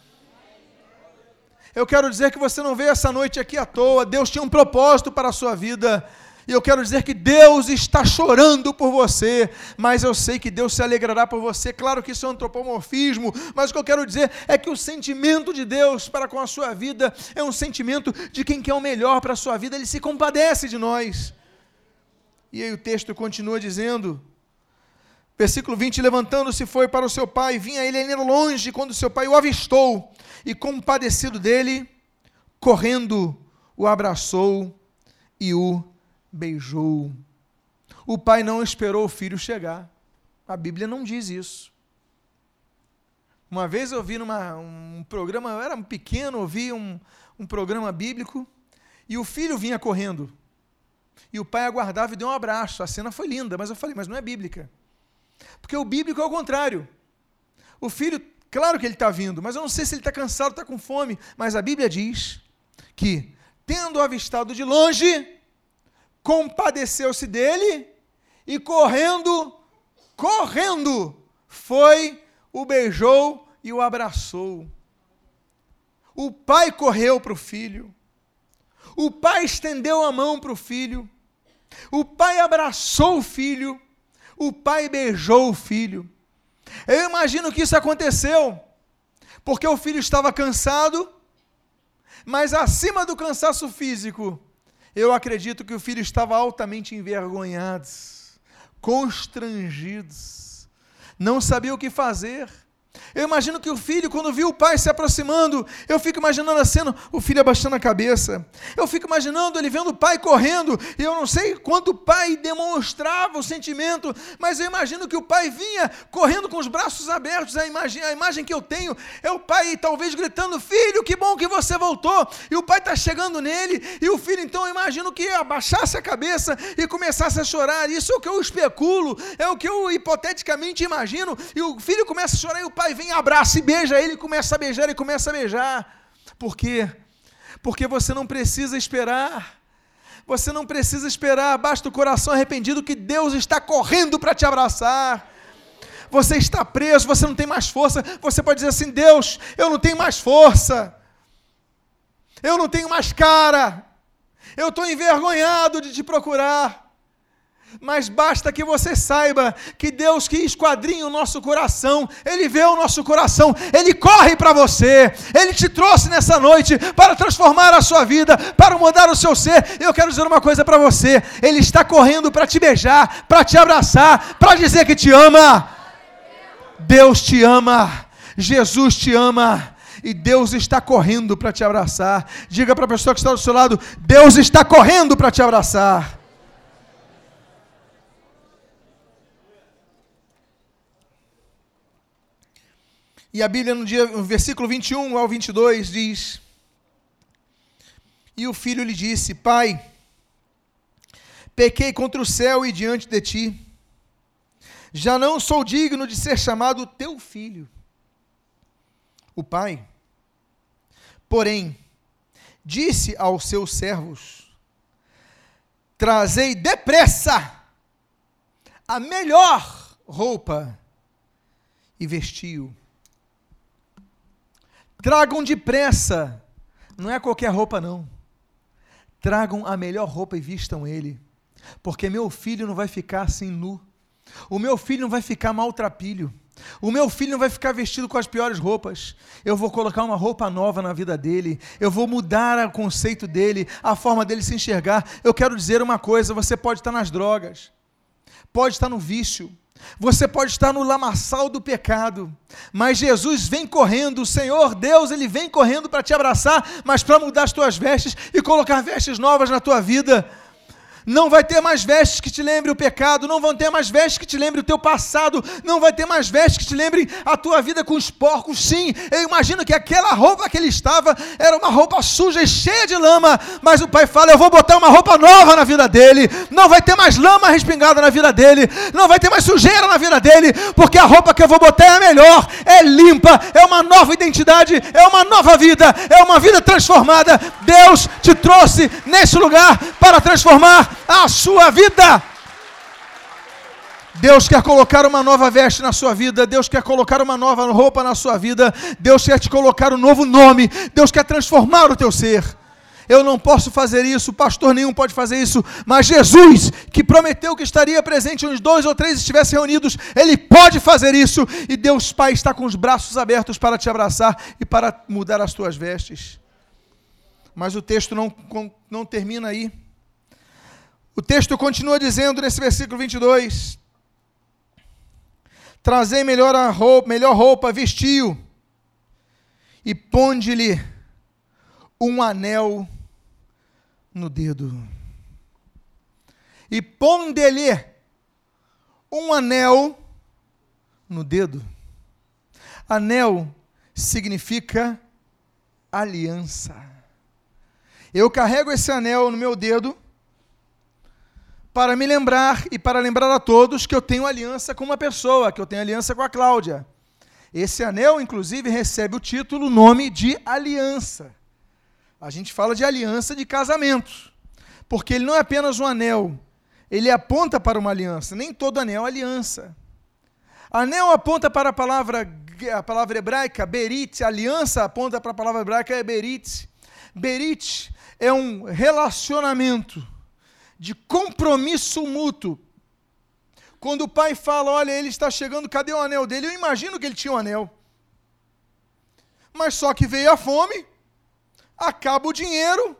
Eu quero dizer que você não veio essa noite aqui à toa, Deus tinha um propósito para a sua vida. E eu quero dizer que Deus está chorando por você, mas eu sei que Deus se alegrará por você. Claro que isso é um antropomorfismo, mas o que eu quero dizer é que o sentimento de Deus para com a sua vida é um sentimento de quem quer o melhor para a sua vida, ele se compadece de nós. E aí o texto continua dizendo, Versículo 20: Levantando-se foi para o seu pai, vinha ele ainda longe quando seu pai o avistou, e compadecido dele, correndo, o abraçou e o beijou. O pai não esperou o filho chegar. A Bíblia não diz isso. Uma vez eu vi numa, um programa, eu era pequeno, ouvi um, um programa bíblico, e o filho vinha correndo. E o pai aguardava e deu um abraço. A cena foi linda, mas eu falei, mas não é bíblica. Porque o bíblico é o contrário. O filho, claro que ele está vindo, mas eu não sei se ele está cansado, está com fome. Mas a Bíblia diz que, tendo avistado de longe, compadeceu-se dele e correndo, correndo, foi o beijou e o abraçou. O pai correu para o filho. O pai estendeu a mão para o filho. O pai abraçou o filho. O pai beijou o filho. Eu imagino que isso aconteceu porque o filho estava cansado, mas acima do cansaço físico, eu acredito que o filho estava altamente envergonhado, constrangido não sabia o que fazer. Eu imagino que o filho, quando viu o pai se aproximando, eu fico imaginando a cena, o filho abaixando a cabeça. Eu fico imaginando ele vendo o pai correndo, e eu não sei quanto o pai demonstrava o sentimento, mas eu imagino que o pai vinha correndo com os braços abertos. A imagem, a imagem que eu tenho é o pai talvez gritando: Filho, que bom que você voltou. E o pai está chegando nele, e o filho, então, eu imagino que abaixasse a cabeça e começasse a chorar. Isso é o que eu especulo, é o que eu hipoteticamente imagino. E o filho começa a chorar e o pai pai vem, abraça e beija ele, começa a beijar e começa a beijar. Por quê? Porque você não precisa esperar. Você não precisa esperar, basta o coração arrependido que Deus está correndo para te abraçar. Você está preso, você não tem mais força. Você pode dizer assim: Deus, eu não tenho mais força. Eu não tenho mais cara. Eu estou envergonhado de te procurar. Mas basta que você saiba que Deus que esquadrinha o nosso coração, Ele vê o nosso coração, Ele corre para você, Ele te trouxe nessa noite para transformar a sua vida, para mudar o seu ser. Eu quero dizer uma coisa para você: Ele está correndo para te beijar, para te abraçar, para dizer que te ama. Deus te ama, Jesus te ama. E Deus está correndo para te abraçar. Diga para a pessoa que está do seu lado: Deus está correndo para te abraçar. E a Bíblia, no, dia, no versículo 21 ao 22, diz: E o filho lhe disse: Pai, pequei contra o céu e diante de ti. Já não sou digno de ser chamado teu filho. O pai, porém, disse aos seus servos: Trazei depressa a melhor roupa e vestiu Tragam depressa. Não é qualquer roupa, não. Tragam a melhor roupa e vistam ele. Porque meu filho não vai ficar assim nu. O meu filho não vai ficar maltrapilho. O meu filho não vai ficar vestido com as piores roupas. Eu vou colocar uma roupa nova na vida dele. Eu vou mudar o conceito dele, a forma dele se enxergar. Eu quero dizer uma coisa: você pode estar nas drogas, pode estar no vício, você pode estar no lamaçal do pecado, mas Jesus vem correndo, o Senhor Deus, ele vem correndo para te abraçar, mas para mudar as tuas vestes e colocar vestes novas na tua vida. Não vai ter mais vestes que te lembrem o pecado, não vão ter mais vestes que te lembrem o teu passado, não vai ter mais vestes que te lembrem a tua vida com os porcos. Sim, eu imagino que aquela roupa que ele estava era uma roupa suja e cheia de lama, mas o pai fala: Eu vou botar uma roupa nova na vida dele. Não vai ter mais lama respingada na vida dele, não vai ter mais sujeira na vida dele, porque a roupa que eu vou botar é a melhor, é limpa, é uma nova identidade, é uma nova vida, é uma vida transformada. Deus te trouxe nesse lugar para transformar a sua vida. Deus quer colocar uma nova veste na sua vida, Deus quer colocar uma nova roupa na sua vida, Deus quer te colocar um novo nome, Deus quer transformar o teu ser. Eu não posso fazer isso, pastor nenhum pode fazer isso, mas Jesus, que prometeu que estaria presente onde dois ou três estivessem reunidos, ele pode fazer isso, e Deus Pai está com os braços abertos para te abraçar e para mudar as tuas vestes. Mas o texto não, não termina aí. O texto continua dizendo nesse versículo 22: Trazei melhor, a roupa, melhor roupa, vestiu, e ponde-lhe um anel no dedo. E ponde-lhe um anel no dedo. Anel significa aliança. Eu carrego esse anel no meu dedo para me lembrar e para lembrar a todos que eu tenho aliança com uma pessoa, que eu tenho aliança com a Cláudia. Esse anel, inclusive, recebe o título, o nome de aliança. A gente fala de aliança de casamento, porque ele não é apenas um anel, ele aponta para uma aliança. Nem todo anel é aliança. Anel aponta para a palavra, a palavra hebraica, berit, aliança aponta para a palavra hebraica, berit. Berit é um relacionamento de compromisso mútuo. Quando o pai fala, olha, ele está chegando, cadê o anel dele? Eu imagino que ele tinha um anel. Mas só que veio a fome, acaba o dinheiro,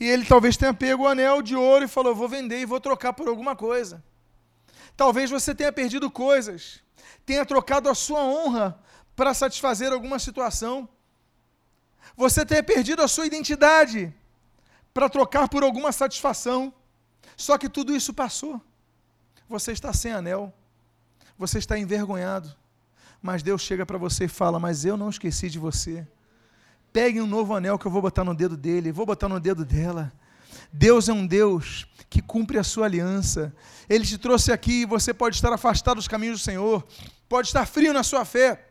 e ele talvez tenha pego o anel de ouro e falou: vou vender e vou trocar por alguma coisa. Talvez você tenha perdido coisas, tenha trocado a sua honra para satisfazer alguma situação. Você tenha perdido a sua identidade para trocar por alguma satisfação. Só que tudo isso passou. Você está sem anel. Você está envergonhado. Mas Deus chega para você e fala: Mas eu não esqueci de você. Pegue um novo anel que eu vou botar no dedo dele, vou botar no dedo dela. Deus é um Deus que cumpre a sua aliança. Ele te trouxe aqui e você pode estar afastado dos caminhos do Senhor, pode estar frio na sua fé.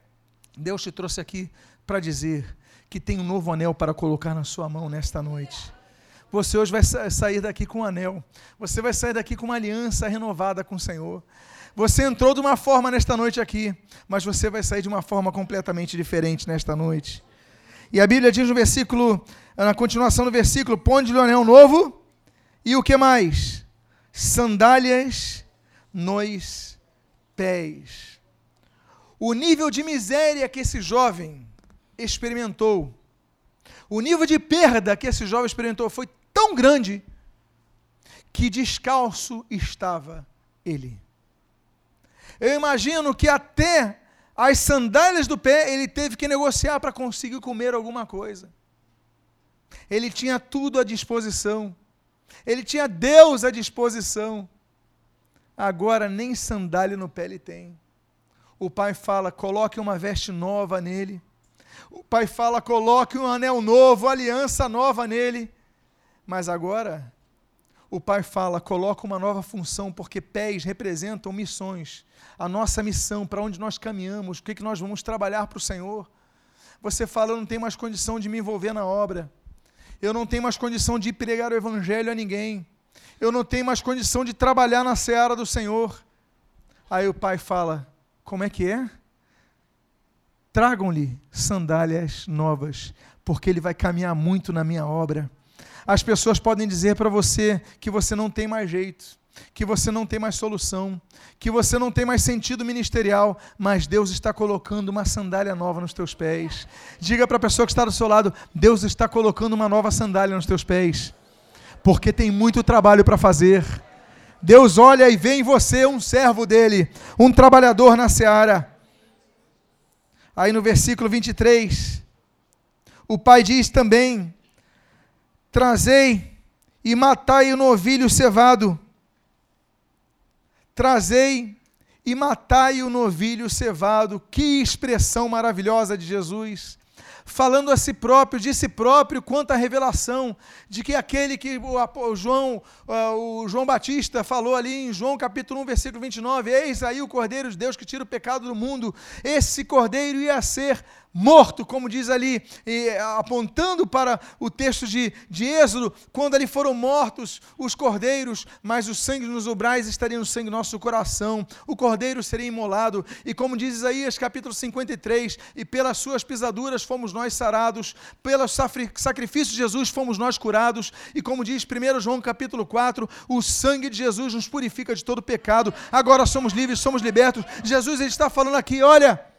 Deus te trouxe aqui para dizer que tem um novo anel para colocar na sua mão nesta noite. Você hoje vai sair daqui com um anel. Você vai sair daqui com uma aliança renovada com o Senhor. Você entrou de uma forma nesta noite aqui, mas você vai sair de uma forma completamente diferente nesta noite. E a Bíblia diz no versículo, na continuação do versículo, ponde-lhe o anel novo e o que mais? Sandálias nos pés. O nível de miséria que esse jovem experimentou, o nível de perda que esse jovem experimentou foi tão grande que descalço estava ele. Eu imagino que até as sandálias do pé ele teve que negociar para conseguir comer alguma coisa. Ele tinha tudo à disposição. Ele tinha Deus à disposição. Agora nem sandália no pé ele tem. O pai fala: coloque uma veste nova nele. O pai fala: coloque um anel novo, aliança nova nele. Mas agora, o Pai fala: coloca uma nova função, porque pés representam missões. A nossa missão, para onde nós caminhamos, o que, que nós vamos trabalhar para o Senhor. Você fala: eu não tenho mais condição de me envolver na obra. Eu não tenho mais condição de pregar o Evangelho a ninguém. Eu não tenho mais condição de trabalhar na seara do Senhor. Aí o pai fala: como é que é? Tragam-lhe sandálias novas, porque ele vai caminhar muito na minha obra. As pessoas podem dizer para você que você não tem mais jeito, que você não tem mais solução, que você não tem mais sentido ministerial, mas Deus está colocando uma sandália nova nos teus pés. Diga para a pessoa que está do seu lado: Deus está colocando uma nova sandália nos teus pés, porque tem muito trabalho para fazer. Deus olha e vê em você um servo dele, um trabalhador na seara. Aí no versículo 23, o pai diz também: Trazei e matai o novilho cevado. Trazei e matai o novilho cevado. Que expressão maravilhosa de Jesus falando a si próprio, de si próprio, quanto à revelação de que aquele que o, João, o João Batista falou ali em João capítulo 1, versículo 29, eis aí o Cordeiro de Deus que tira o pecado do mundo. Esse Cordeiro ia ser morto, como diz ali, e, apontando para o texto de, de Êxodo, quando ali foram mortos os cordeiros, mas o sangue nos ubrais estaria no sangue do nosso coração, o cordeiro seria imolado, e como diz Isaías capítulo 53, e pelas suas pisaduras fomos nós sarados, pelo sacrifício de Jesus fomos nós curados, e como diz 1 João capítulo 4, o sangue de Jesus nos purifica de todo pecado, agora somos livres, somos libertos. Jesus ele está falando aqui, olha,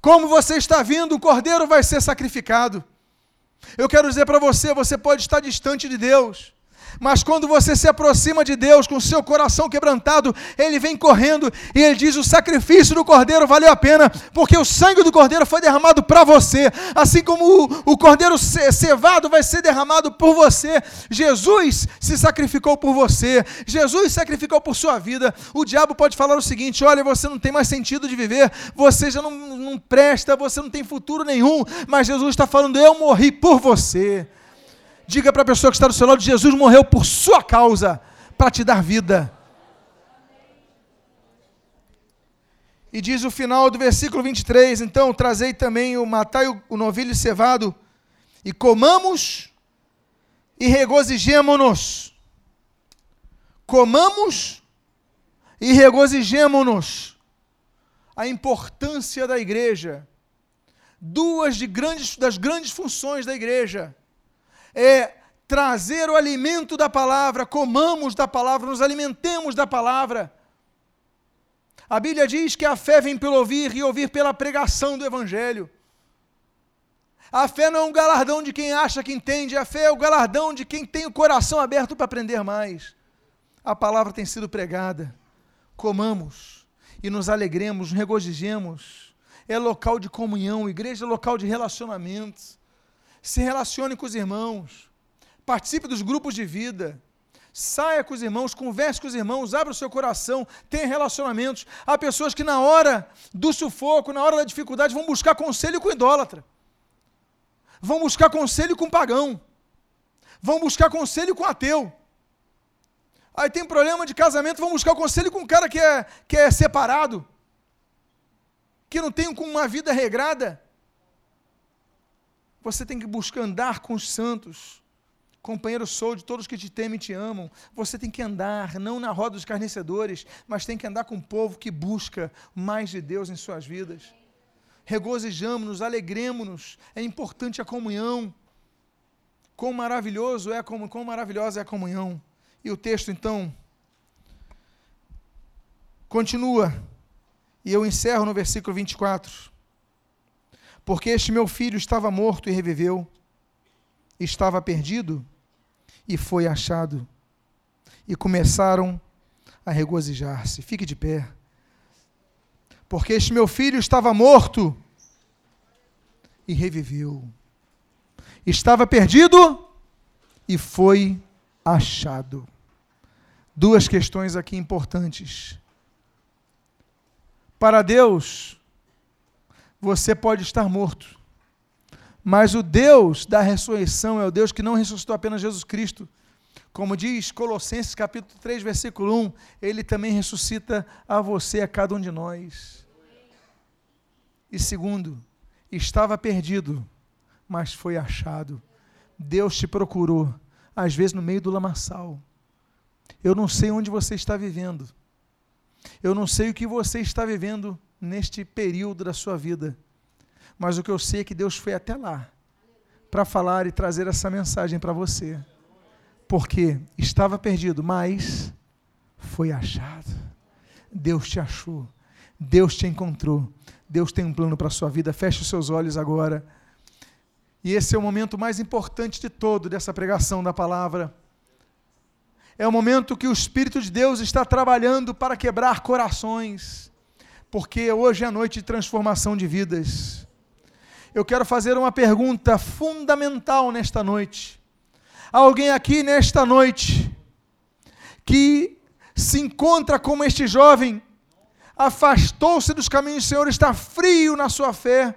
como você está vindo, o cordeiro vai ser sacrificado. Eu quero dizer para você: você pode estar distante de Deus, Mas quando você se aproxima de Deus com seu coração quebrantado, ele vem correndo e ele diz: O sacrifício do cordeiro valeu a pena, porque o sangue do cordeiro foi derramado para você, assim como o, o cordeiro cevado vai ser derramado por você. Jesus se sacrificou por você, Jesus sacrificou por sua vida. O diabo pode falar o seguinte: Olha, você não tem mais sentido de viver, você já não, não presta, você não tem futuro nenhum, mas Jesus está falando: Eu morri por você. Diga para a pessoa que está do seu lado: Jesus morreu por sua causa, para te dar vida. E diz o final do versículo 23: Então trazei também o matai o novilho cevado, e comamos e regozijemo-nos. Comamos e regozijemo-nos. A importância da igreja. Duas de grandes, das grandes funções da igreja é trazer o alimento da palavra, comamos da palavra, nos alimentemos da palavra. A Bíblia diz que a fé vem pelo ouvir e ouvir pela pregação do Evangelho. A fé não é um galardão de quem acha que entende, a fé é o galardão de quem tem o coração aberto para aprender mais. A palavra tem sido pregada. Comamos e nos alegremos, nos regozijemos. É local de comunhão, igreja é local de relacionamentos se relacione com os irmãos, participe dos grupos de vida, saia com os irmãos, converse com os irmãos, abra o seu coração, tenha relacionamentos. Há pessoas que na hora do sufoco, na hora da dificuldade, vão buscar conselho com idólatra, vão buscar conselho com pagão, vão buscar conselho com ateu. Aí tem problema de casamento, vão buscar conselho com um cara que é, que é separado, que não tem uma vida regrada. Você tem que buscar andar com os santos. Companheiro sou de todos que te temem e te amam. Você tem que andar, não na roda dos carnecedores, mas tem que andar com o povo que busca mais de Deus em suas vidas. Regozijamos-nos, alegremos-nos. É importante a comunhão. Quão maravilhoso é como quão maravilhosa é a comunhão. E o texto então continua. E eu encerro no versículo 24 porque este meu filho estava morto e reviveu, estava perdido e foi achado. E começaram a regozijar-se. Fique de pé. Porque este meu filho estava morto e reviveu. Estava perdido e foi achado. Duas questões aqui importantes. Para Deus, você pode estar morto. Mas o Deus da ressurreição é o Deus que não ressuscitou apenas Jesus Cristo. Como diz Colossenses capítulo 3, versículo 1, ele também ressuscita a você, a cada um de nós. E segundo, estava perdido, mas foi achado. Deus te procurou, às vezes no meio do lamaçal. Eu não sei onde você está vivendo. Eu não sei o que você está vivendo neste período da sua vida. Mas o que eu sei é que Deus foi até lá para falar e trazer essa mensagem para você. Porque estava perdido, mas foi achado. Deus te achou. Deus te encontrou. Deus tem um plano para a sua vida. Feche os seus olhos agora. E esse é o momento mais importante de todo dessa pregação da palavra. É o momento que o Espírito de Deus está trabalhando para quebrar corações porque hoje é noite de transformação de vidas. Eu quero fazer uma pergunta fundamental nesta noite. Alguém aqui nesta noite que se encontra como este jovem, afastou-se dos caminhos do Senhor, está frio na sua fé,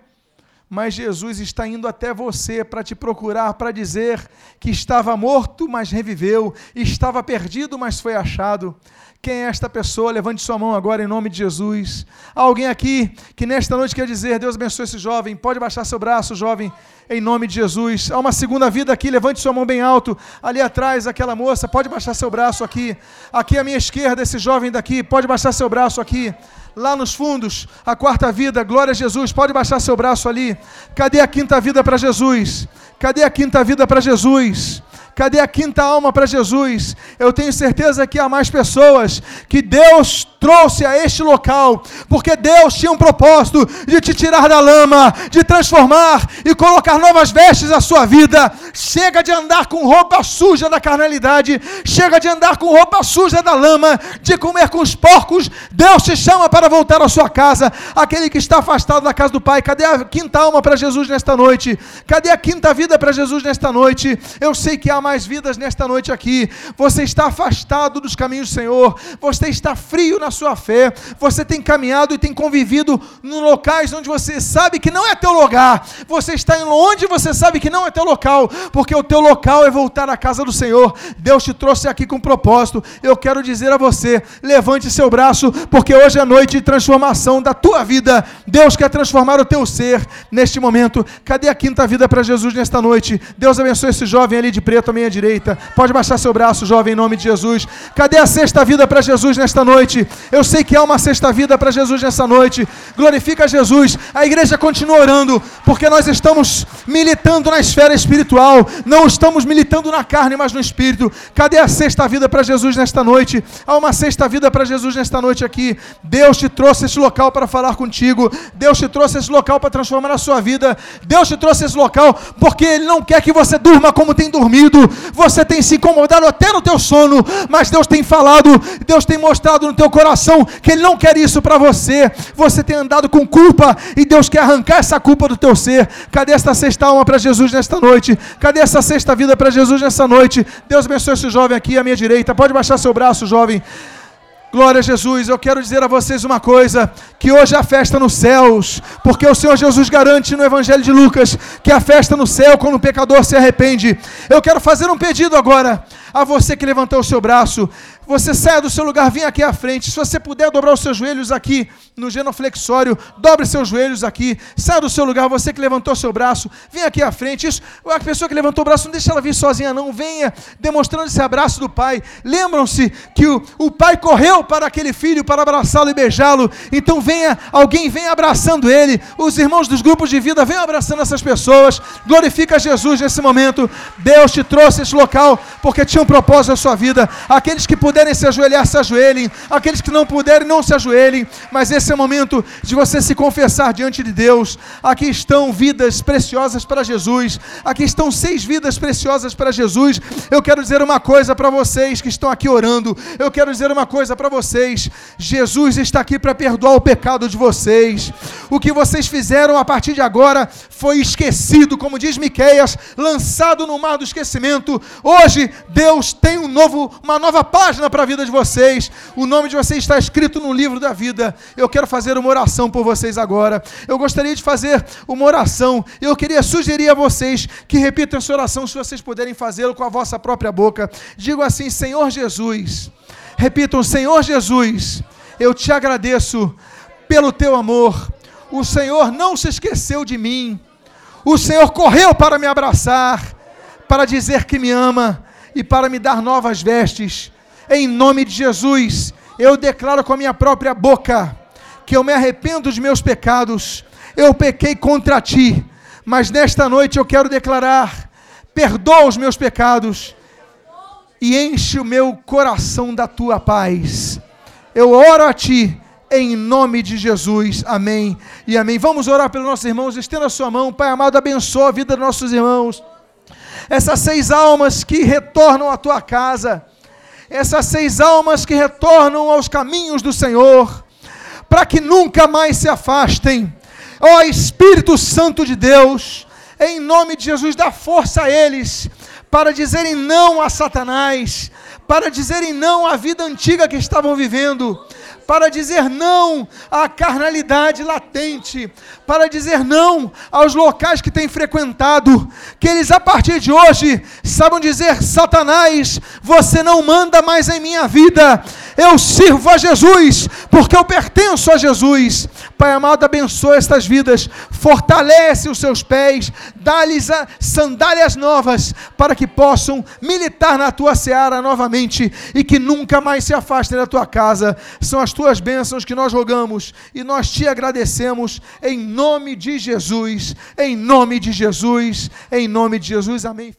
mas Jesus está indo até você para te procurar, para dizer que estava morto, mas reviveu, estava perdido, mas foi achado. Quem é esta pessoa? Levante sua mão agora em nome de Jesus. Há alguém aqui que nesta noite quer dizer: Deus abençoe esse jovem. Pode baixar seu braço, jovem, em nome de Jesus. Há uma segunda vida aqui. Levante sua mão bem alto. Ali atrás, aquela moça. Pode baixar seu braço aqui. Aqui à minha esquerda, esse jovem daqui. Pode baixar seu braço aqui. Lá nos fundos, a quarta vida. Glória a Jesus. Pode baixar seu braço ali. Cadê a quinta vida para Jesus? Cadê a quinta vida para Jesus? Cadê a quinta alma para Jesus? Eu tenho certeza que há mais pessoas que Deus trouxe a este local, porque Deus tinha um propósito de te tirar da lama, de transformar e colocar novas vestes à sua vida. Chega de andar com roupa suja da carnalidade, chega de andar com roupa suja da lama, de comer com os porcos. Deus te chama para voltar à sua casa. Aquele que está afastado da casa do Pai, cadê a quinta alma para Jesus nesta noite? Cadê a quinta vida para Jesus nesta noite? Eu sei que há mais vidas nesta noite aqui. Você está afastado dos caminhos do Senhor, você está frio na sua fé, você tem caminhado e tem convivido em locais onde você sabe que não é teu lugar, você está em onde você sabe que não é teu local, porque o teu local é voltar à casa do Senhor. Deus te trouxe aqui com propósito. Eu quero dizer a você: levante seu braço, porque hoje é noite de transformação da tua vida. Deus quer transformar o teu ser neste momento. Cadê a quinta vida para Jesus nesta noite? Deus abençoe esse jovem ali de preto minha direita. Pode baixar seu braço, jovem, em nome de Jesus. Cadê a sexta vida para Jesus nesta noite? Eu sei que há uma sexta vida para Jesus nessa noite. Glorifica Jesus. A igreja continua orando, porque nós estamos militando na esfera espiritual. Não estamos militando na carne, mas no espírito. Cadê a sexta vida para Jesus nesta noite? Há uma sexta vida para Jesus nesta noite aqui. Deus te trouxe esse local para falar contigo. Deus te trouxe esse local para transformar a sua vida. Deus te trouxe esse local porque Ele não quer que você durma como tem dormido. Você tem se incomodado até no teu sono, mas Deus tem falado, Deus tem mostrado no teu coração que Ele não quer isso para você. Você tem andado com culpa e Deus quer arrancar essa culpa do teu ser. Cadê essa sexta alma para Jesus nesta noite? Cadê essa sexta vida para Jesus nessa noite? Deus abençoe esse jovem aqui à minha direita. Pode baixar seu braço, jovem. Glória a Jesus, eu quero dizer a vocês uma coisa: que hoje a festa nos céus, porque o Senhor Jesus garante no Evangelho de Lucas que a festa no céu quando o pecador se arrepende. Eu quero fazer um pedido agora a você que levantou o seu braço você saia do seu lugar, venha aqui à frente. Se você puder dobrar os seus joelhos aqui no genoflexório, dobre seus joelhos aqui. Saia do seu lugar, você que levantou seu braço, venha aqui à frente. Isso, a pessoa que levantou o braço, não deixe ela vir sozinha, não. Venha demonstrando esse abraço do pai. Lembram-se que o, o pai correu para aquele filho para abraçá-lo e beijá-lo. Então venha, alguém venha abraçando ele. Os irmãos dos grupos de vida venham abraçando essas pessoas. Glorifica Jesus nesse momento. Deus te trouxe esse local porque tinha um propósito na sua vida. Aqueles que puderem se ajoelhar, se ajoelhem. Aqueles que não puderem, não se ajoelhem. Mas esse é o momento de você se confessar diante de Deus. Aqui estão vidas preciosas para Jesus. Aqui estão seis vidas preciosas para Jesus. Eu quero dizer uma coisa para vocês que estão aqui orando. Eu quero dizer uma coisa para vocês. Jesus está aqui para perdoar o pecado de vocês. O que vocês fizeram a partir de agora foi esquecido, como diz Miqueias, lançado no mar do esquecimento. Hoje Deus tem um novo, uma nova página para a vida de vocês. O nome de vocês está escrito no livro da vida. Eu quero fazer uma oração por vocês agora. Eu gostaria de fazer uma oração. Eu queria sugerir a vocês que repitam essa oração, se vocês puderem fazê-lo com a vossa própria boca. Digo assim: Senhor Jesus. Repitam: Senhor Jesus, eu te agradeço pelo teu amor. O Senhor não se esqueceu de mim. O Senhor correu para me abraçar, para dizer que me ama e para me dar novas vestes em nome de Jesus, eu declaro com a minha própria boca que eu me arrependo dos meus pecados. Eu pequei contra ti, mas nesta noite eu quero declarar: perdoa os meus pecados e enche o meu coração da tua paz. Eu oro a ti em nome de Jesus. Amém e amém. Vamos orar pelos nossos irmãos. Estenda a sua mão, Pai amado, abençoa a vida dos nossos irmãos. Essas seis almas que retornam à tua casa. Essas seis almas que retornam aos caminhos do Senhor, para que nunca mais se afastem. Ó oh, Espírito Santo de Deus, em nome de Jesus, dá força a eles para dizerem não a Satanás, para dizerem não à vida antiga que estavam vivendo, para dizer não à carnalidade latente, para dizer não aos locais que têm frequentado, que eles a partir de hoje saibam dizer: Satanás, você não manda mais em minha vida, eu sirvo a Jesus, porque eu pertenço a Jesus. Pai amado, abençoa estas vidas, fortalece os seus pés, dá-lhes sandálias novas, para que possam militar na tua seara novamente e que nunca mais se afastem da tua casa. São as tuas bênçãos que nós rogamos e nós te agradecemos em nome de Jesus, em nome de Jesus, em nome de Jesus. Amém.